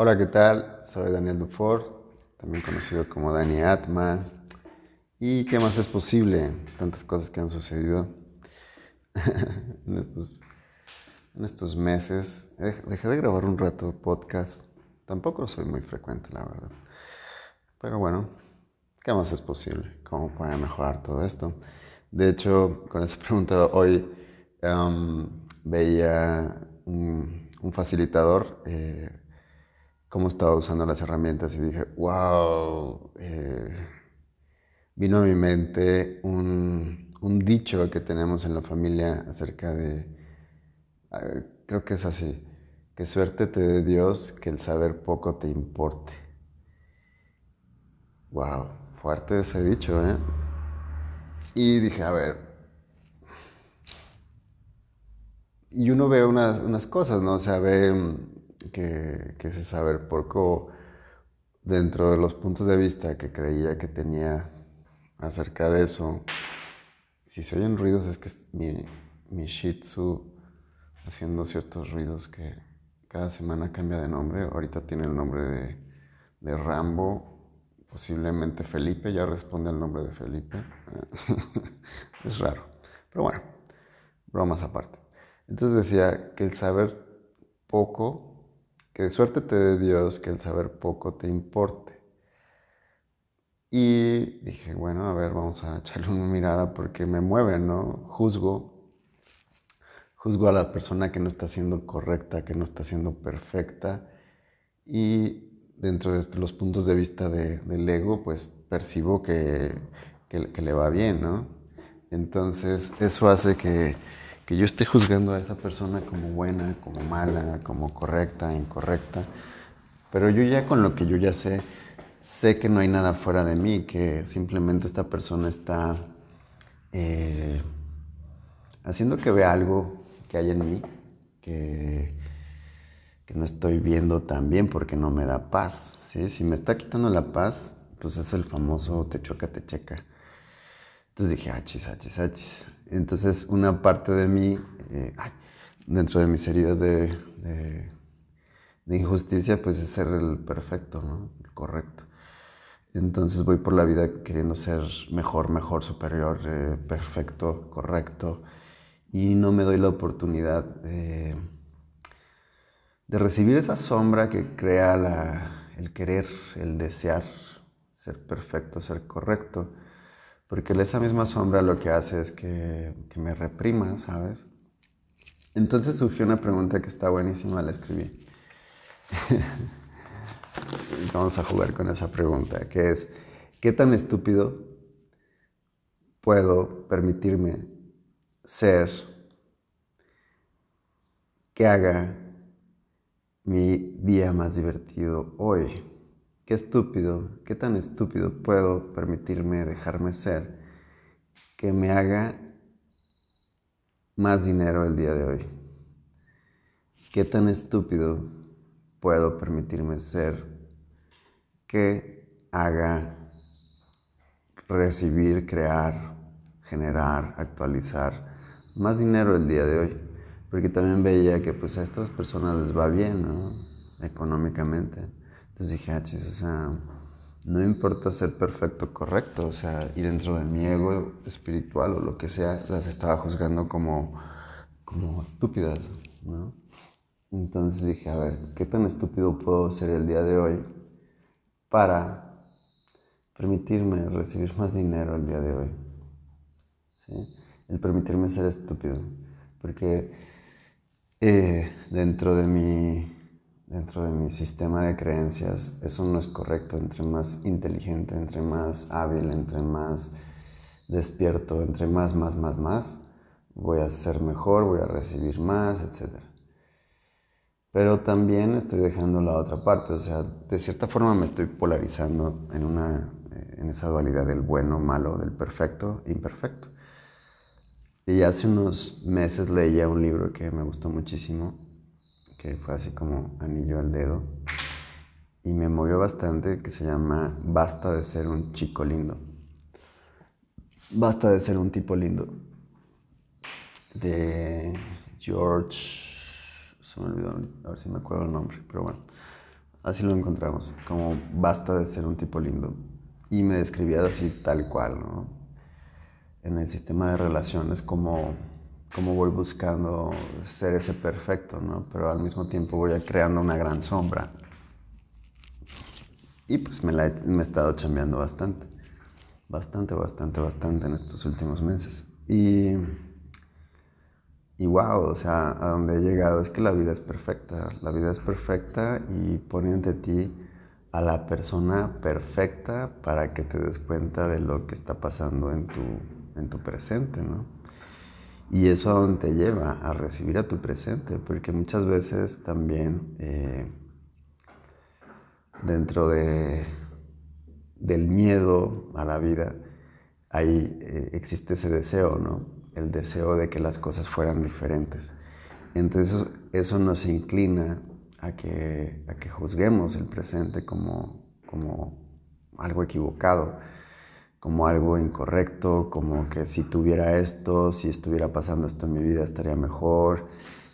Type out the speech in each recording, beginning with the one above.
Hola, ¿qué tal? Soy Daniel Dufort, también conocido como Dani Atman. ¿Y qué más es posible? Tantas cosas que han sucedido en, estos, meses. Dejé de grabar un rato podcast. Tampoco soy muy frecuente, la verdad. Pero bueno, ¿qué más es posible? ¿Cómo puede mejorar todo esto? De hecho, con esa pregunta hoy um, veía un, facilitador. Eh, cómo estaba usando las herramientas y dije, wow, eh, vino a mi mente un, dicho que tenemos en la familia acerca de, ah, creo que es así, que suerte te dé Dios, que el saber poco te importe. Wow, fuerte ese dicho, ¿eh? Y dije, a ver, y uno ve unas, unas cosas, ¿no? O sea, ve que, que ese saber poco dentro de los puntos de vista que creía que tenía acerca de eso. Si se oyen ruidos es que mi, mi Shih Tzu haciendo ciertos ruidos que cada semana cambia de nombre. Ahorita tiene el nombre de, de Rambo. Posiblemente Felipe ya responde al nombre de Felipe. es raro. Pero bueno, bromas aparte. Entonces decía que el saber poco que suerte te dé Dios que el saber poco te importe. Y dije, bueno, a ver, vamos a echarle una mirada porque me mueve, ¿no? Juzgo, juzgo a la persona que no está siendo correcta, que no está siendo perfecta. Y dentro de los puntos de vista del ego, pues percibo que, que le va bien, ¿no? Entonces, eso hace que que yo esté juzgando a esa persona como buena, como mala, como correcta, incorrecta. Pero yo ya con lo que yo ya sé, sé que no hay nada fuera de mí, que simplemente esta persona está eh, haciendo que vea algo que hay en mí, que, que no estoy viendo tan bien porque no me da paz. ¿sí? Si me está quitando la paz, pues es el famoso te choca, te checa. Entonces dije, achis, achis, achis. Entonces una parte de mí, eh, dentro de mis heridas de, injusticia, pues es ser el perfecto, ¿no? El correcto. Entonces voy por la vida queriendo ser mejor, mejor, superior, eh, perfecto, correcto. Y no me doy la oportunidad de, de recibir esa sombra que crea la, el querer, el desear ser perfecto, ser correcto porque esa misma sombra lo que hace es que, me reprima, ¿sabes? Entonces surgió una pregunta que está buenísima, la escribí. Vamos a jugar con esa pregunta, que es, ¿qué tan estúpido puedo permitirme ser que haga mi día más divertido hoy? Qué estúpido, qué tan estúpido puedo permitirme dejarme ser que me haga más dinero el día de hoy. Qué tan estúpido puedo permitirme ser que haga recibir, crear, generar, actualizar más dinero el día de hoy. Porque también veía que pues a estas personas les va bien, ¿no? Económicamente. Entonces dije, ah, o sea, no importa ser perfecto, correcto, o sea, y dentro de mi ego espiritual o lo que sea, las estaba juzgando como, como estúpidas, ¿no? Entonces dije, a ver, ¿qué tan estúpido puedo ser el día de hoy para permitirme recibir más dinero el día de hoy? ¿Sí? El permitirme ser estúpido, porque eh, dentro de mi dentro de mi sistema de creencias, eso no es correcto. Entre más inteligente, entre más hábil, entre más despierto, entre más, más, más, más, voy a ser mejor, voy a recibir más, etc. Pero también estoy dejando la otra parte, o sea, de cierta forma me estoy polarizando en, una, eh, en esa dualidad del bueno, malo, del perfecto, imperfecto. Y hace unos meses leía un libro que me gustó muchísimo, que fue así como anillo al dedo y me movió bastante, que se llama Basta de ser un chico lindo. Basta de ser un tipo lindo. De George, se me olvidó, a ver si me acuerdo el nombre, pero bueno, Así lo encontramos, como basta de ser un tipo lindo. Y me describía así tal cual, ¿no? En el sistema de relaciones como, como voy buscando ser ese perfecto, ¿no? Pero al mismo tiempo voy creando una gran sombra. Y pues me, la he, me he estado chambeando bastante. Bastante, bastante, bastante en estos últimos meses. Y y wow, o sea, a donde he llegado es que la vida es perfecta. La vida es perfecta y pone ante ti a la persona perfecta para que te des cuenta de lo que está pasando en tu, en tu presente, ¿no? Y eso a donde te lleva a recibir a tu presente, porque muchas veces también eh, dentro de, del miedo a la vida, ahí eh, existe ese deseo, ¿no? el deseo de que las cosas fueran diferentes. Entonces eso nos inclina a que, a que juzguemos el presente como, como algo equivocado, como algo incorrecto, como que si tuviera esto, si estuviera pasando esto en mi vida estaría mejor.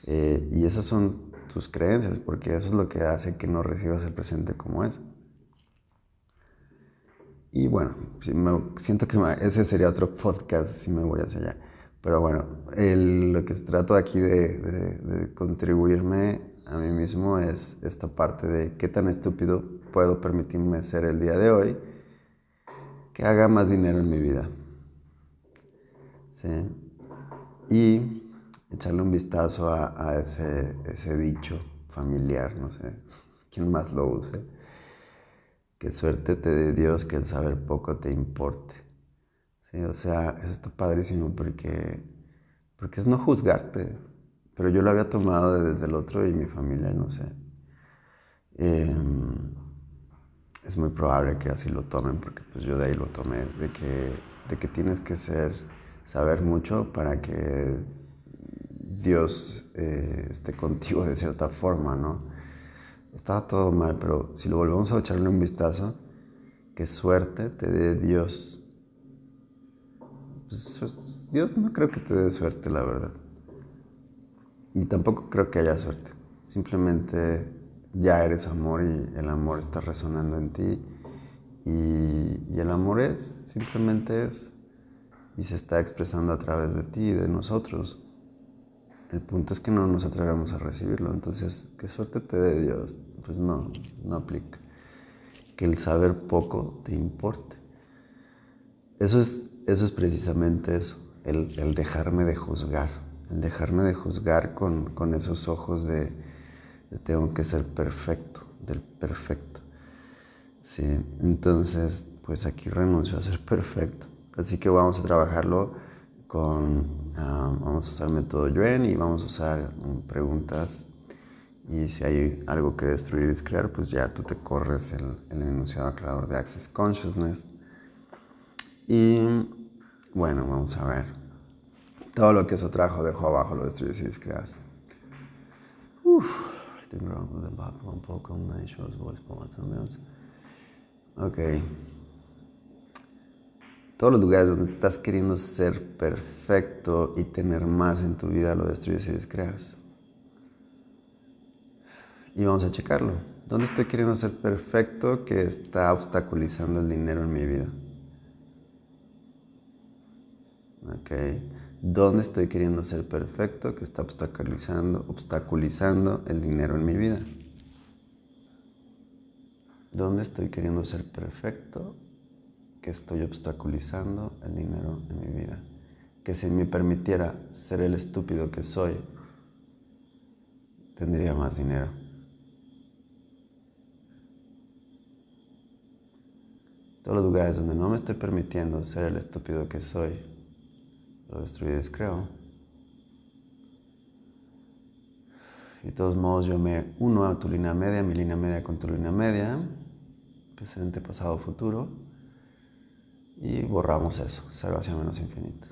Eh, y esas son tus creencias, porque eso es lo que hace que no recibas el presente como es. Y bueno, siento que ese sería otro podcast si me voy hacia allá. Pero bueno, lo que trato aquí de, contribuirme a mí mismo es esta parte de qué tan estúpido puedo permitirme ser el día de hoy que haga más dinero en mi vida. ¿Sí? Y echarle un vistazo a, ese, dicho familiar, no sé quién más lo use. Que suerte te dé Dios que el saber poco te importe o sea, eso está padrísimo porque, porque es no juzgarte. Pero yo lo había tomado desde el otro y mi familia, no sé. Em, es muy probable que así lo tomen porque pues yo de ahí lo tomé, de que, de que tienes que ser, saber mucho para que Dios eh, esté contigo de cierta forma, ¿no? Estaba todo mal, pero si lo volvemos a echarle un vistazo, qué suerte te dé Dios pues, Dios no creo que te dé suerte, la verdad. Y tampoco creo que haya suerte. Simplemente ya eres amor y el amor está resonando en ti. Y, el amor es, simplemente es. Y se está expresando a través de ti y de nosotros. El punto es que no nos atrevemos a recibirlo. Entonces, ¿qué suerte te dé Dios? Pues no, no aplica. Que el saber poco te importe. Eso es eso es precisamente eso, el, dejarme de juzgar, el dejarme de juzgar con, esos ojos de, tengo que ser perfecto, del perfecto. Sí, entonces, pues aquí renuncio a ser perfecto. Así que vamos a trabajarlo con, ah, vamos a usar el método Yuen y vamos a usar um, preguntas. Y si hay algo que destruir y crear, pues ya tú te corres el, el enunciado aclarador de Access Consciousness. Y bueno, vamos a ver. Todo lo que eso trajo dejo abajo, lo destruyes y descreas. Ok. Todos los lugares donde estás queriendo ser perfecto y tener más en tu vida lo destruyes y descreas. Y vamos a checarlo. ¿Dónde estoy queriendo ser perfecto que está obstaculizando el dinero en mi vida? ¿Dónde estoy queriendo ser perfecto que está obstaculizando, obstaculizando el dinero en mi vida? ¿Dónde estoy queriendo ser perfecto que estoy obstaculizando el dinero en mi vida? Que si me permitiera ser el estúpido que soy, tendría más dinero. Todos los lugares donde no me estoy permitiendo ser el estúpido que soy, lo destruyes, creo. Y de todos modos yo me uno a tu línea media, mi línea media con tu línea media, presente, pasado, futuro, y borramos eso, hacia menos infinito.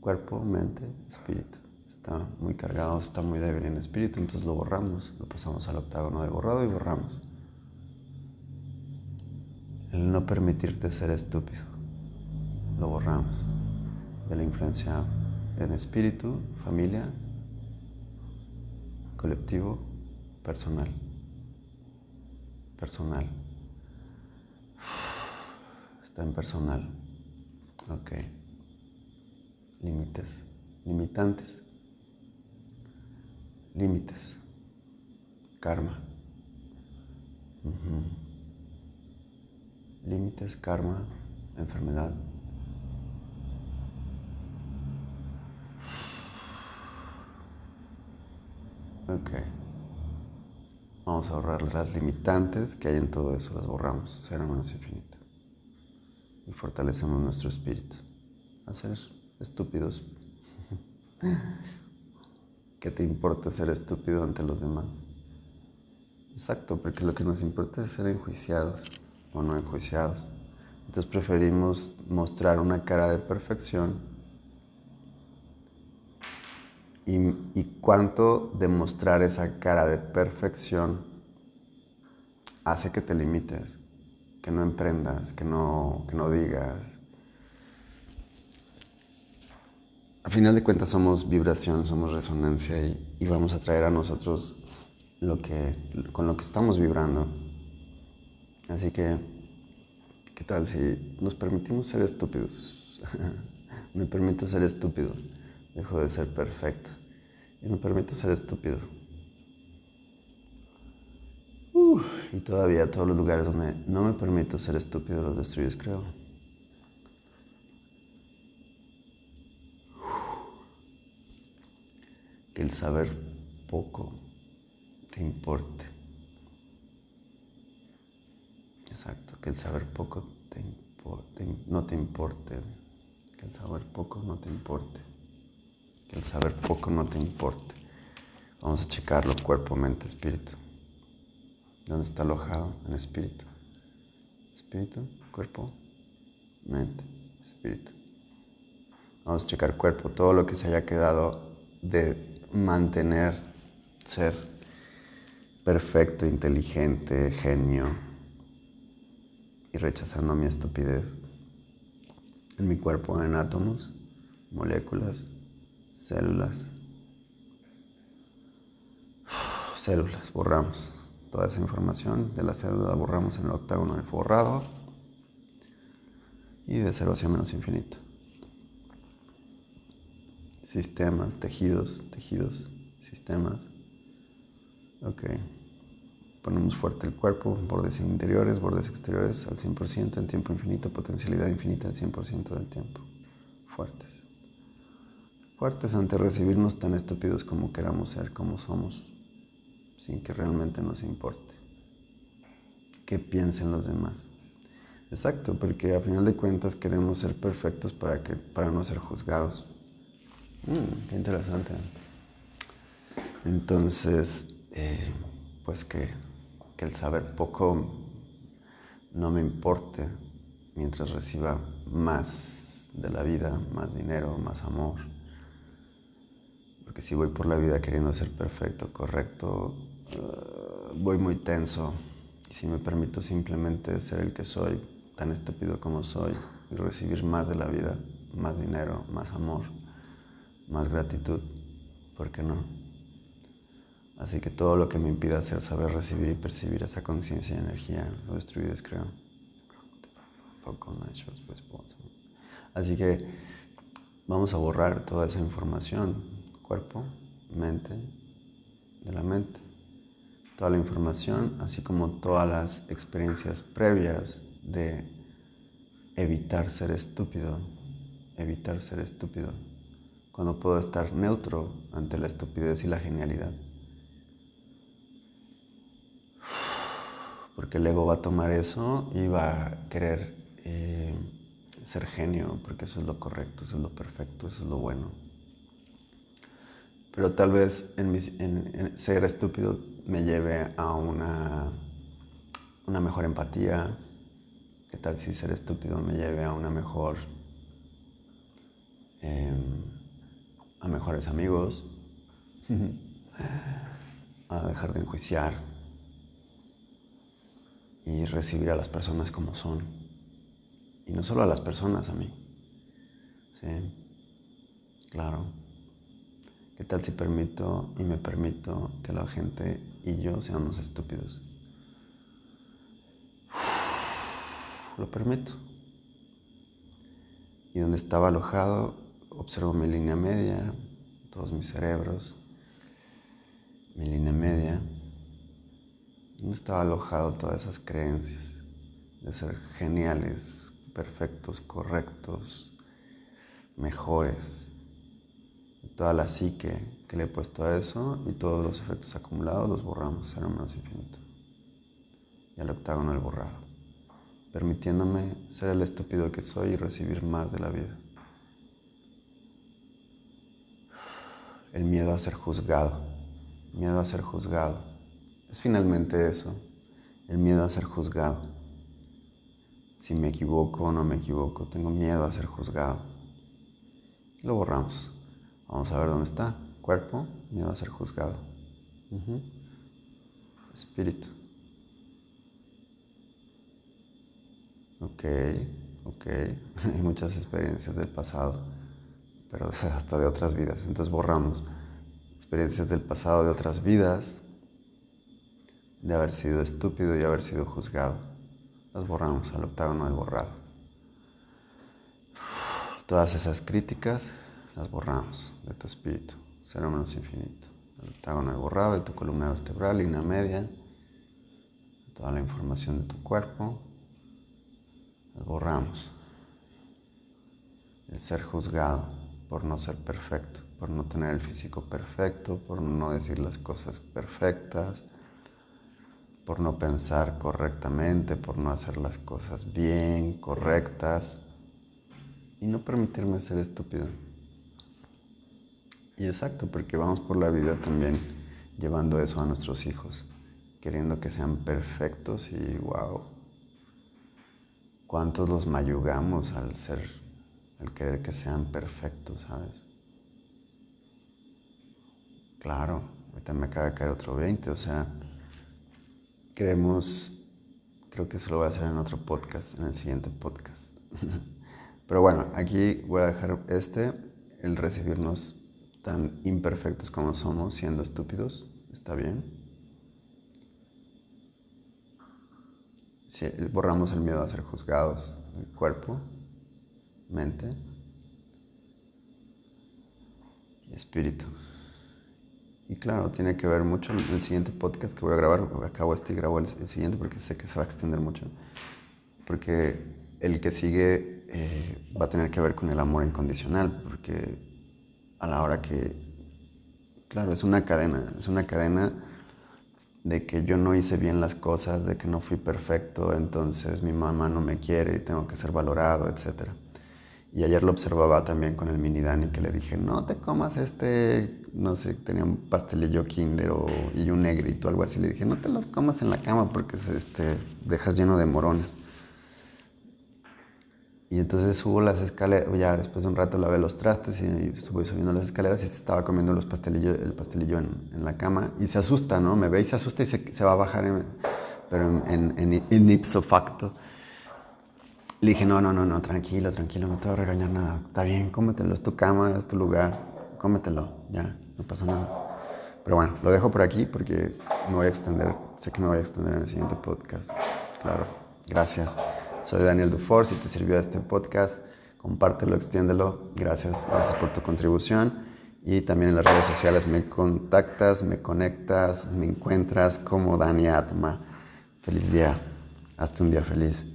Cuerpo, mente, espíritu. Está muy cargado, está muy débil en espíritu, entonces lo borramos, lo pasamos al octágono de borrado y borramos. El no permitirte ser estúpido, lo borramos de la influencia en espíritu, familia, colectivo, personal. personal. Está en personal. Ok. Límites. Limitantes. Límites. Karma. Límites, karma, enfermedad. Ok. Vamos a borrar las limitantes que hay en todo eso, las borramos, será menos infinito. Y fortalecemos nuestro espíritu. A ser estúpidos. ¿Qué te importa ser estúpido ante los demás? Exacto, porque lo que nos importa es ser enjuiciados o no enjuiciados. Entonces preferimos mostrar una cara de perfección y, cuánto demostrar esa cara de perfección hace que te limites, que no emprendas, que no, que no digas. A final de cuentas somos vibración, somos resonancia y, y vamos a traer a nosotros lo que, con lo que estamos vibrando. Así que, ¿qué tal si nos permitimos ser estúpidos? Me permito ser estúpido. Dejo de ser perfecto. Y me permito ser estúpido. y todavía todos los lugares donde no me permito ser estúpido los destruyes, creo. Que el saber poco te importe. Exacto, que el saber poco te no te importe. Que el saber poco no te importe el saber poco no te importe. Vamos a checarlo, cuerpo, mente, espíritu. ¿Dónde está alojado? En espíritu. Espíritu, cuerpo, mente, espíritu. Vamos a checar cuerpo, todo lo que se haya quedado de mantener, ser perfecto, inteligente, genio y rechazando mi estupidez. En mi cuerpo, en átomos, moléculas, células. Células, borramos toda esa información de la célula, borramos en el octágono de forrado y de cero hacia menos infinito. Sistemas, tejidos, tejidos, sistemas. Ok. Ponemos fuerte el cuerpo, bordes interiores, bordes exteriores al 100% en tiempo infinito, potencialidad infinita al 100% del tiempo. Fuertes fuertes ante recibirnos tan estúpidos como queramos ser, como somos, sin que realmente nos importe qué piensen los demás. Exacto, porque a final de cuentas queremos ser perfectos para, que, para no ser juzgados. Mm, qué interesante. Entonces, eh, pues que, que el saber poco no me importe mientras reciba más de la vida, más dinero, más amor, porque si voy por la vida queriendo ser perfecto, correcto, eh, voy muy tenso. Y si me permito simplemente ser el que soy, tan estúpido como soy, y recibir más de la vida, más dinero, más amor, más gratitud, ¿por qué no? Así que todo lo que me impida hacer, saber recibir y percibir esa conciencia y energía, lo destruyes, creo. Así que vamos a borrar toda esa información cuerpo, mente, de la mente. Toda la información, así como todas las experiencias previas de evitar ser estúpido, evitar ser estúpido, cuando puedo estar neutro ante la estupidez y la genialidad. Porque el ego va a tomar eso y va a querer eh, ser genio, porque eso es lo correcto, eso es lo perfecto, eso es lo bueno pero tal vez en, ser estúpido me lleve a una, una mejor empatía. ¿Qué tal si ser estúpido me lleve a una mejor... Em, a mejores amigos, a dejar de enjuiciar y recibir a las personas como son. Y no solo a las personas, a mí. Sí, claro. ¿Qué tal si permito y me permito que la gente y yo seamos estúpidos? lo permito. Y donde estaba alojado, observo mi línea media, todos mis cerebros, mi línea media, donde estaba alojado todas esas creencias de ser geniales, perfectos, correctos, mejores. Toda la psique que le he puesto a eso y todos los efectos acumulados los borramos, cero menos infinito. Y al octágono el borrado, permitiéndome ser el estúpido que soy y recibir más de la vida. El miedo a ser juzgado, miedo a ser juzgado. Es finalmente eso, el miedo a ser juzgado. Si me equivoco o no me equivoco, tengo miedo a ser juzgado. Lo borramos. Vamos a ver dónde está. Cuerpo, miedo a ser juzgado. Espíritu. Ok, ok. Hay muchas experiencias del pasado, pero hasta de otras vidas. Entonces borramos experiencias del pasado de otras vidas, de haber sido estúpido y haber sido juzgado. Las borramos al octágono del borrado. Todas esas críticas las borramos de tu espíritu, cero menos infinito. El octágono borrado de tu columna vertebral, línea media, toda la información de tu cuerpo, las borramos. El ser juzgado por no ser perfecto, por no tener el físico perfecto, por no decir las cosas perfectas, por no pensar correctamente, por no hacer las cosas bien, correctas y no permitirme ser estúpido. Y exacto, porque vamos por la vida también llevando eso a nuestros hijos, queriendo que sean perfectos y wow, cuántos los mayugamos al ser, al querer que sean perfectos, ¿sabes? Claro, ahorita me acaba de caer otro 20, o sea, queremos, creo que eso lo voy a hacer en otro podcast, en el siguiente podcast. Pero bueno, aquí voy a dejar este, el recibirnos tan imperfectos como somos, siendo estúpidos, está bien. Si borramos el miedo a ser juzgados, el cuerpo, mente y espíritu. Y claro, tiene que ver mucho el siguiente podcast que voy a grabar, acabo este y grabo el, siguiente porque sé que se va a extender mucho, porque el que sigue eh, va a tener que ver con el amor incondicional, porque a la hora que, claro, es una cadena, es una cadena de que yo no hice bien las cosas, de que no fui perfecto, entonces mi mamá no me quiere y tengo que ser valorado, etc. Y ayer lo observaba también con el mini Dani que le dije, no te comas este, no sé, tenía un pastelillo kinder o, y un negrito, algo así. Le dije, no te los comas en la cama porque este, dejas lleno de morones. Y entonces subo las escaleras, ya después de un rato lavé los trastes y subo subiendo las escaleras y se estaba comiendo los pastelillos, el pastelillo en, en, la cama y se asusta, ¿no? Me ve y se asusta y se, se va a bajar, pero en, en, ipso facto. Le dije, no, no, no, no, tranquilo, tranquilo, no te voy a regañar nada. Está bien, cómetelo, es tu cama, es tu lugar, cómetelo, ya, no pasa nada. Pero bueno, lo dejo por aquí porque me voy a extender, sé que me voy a extender en el siguiente podcast. Claro, gracias. Soy Daniel Dufour. Si te sirvió este podcast, compártelo, extiéndelo. Gracias, gracias por tu contribución. Y también en las redes sociales me contactas, me conectas, me encuentras como Dani Atma. Feliz día. Hasta un día feliz.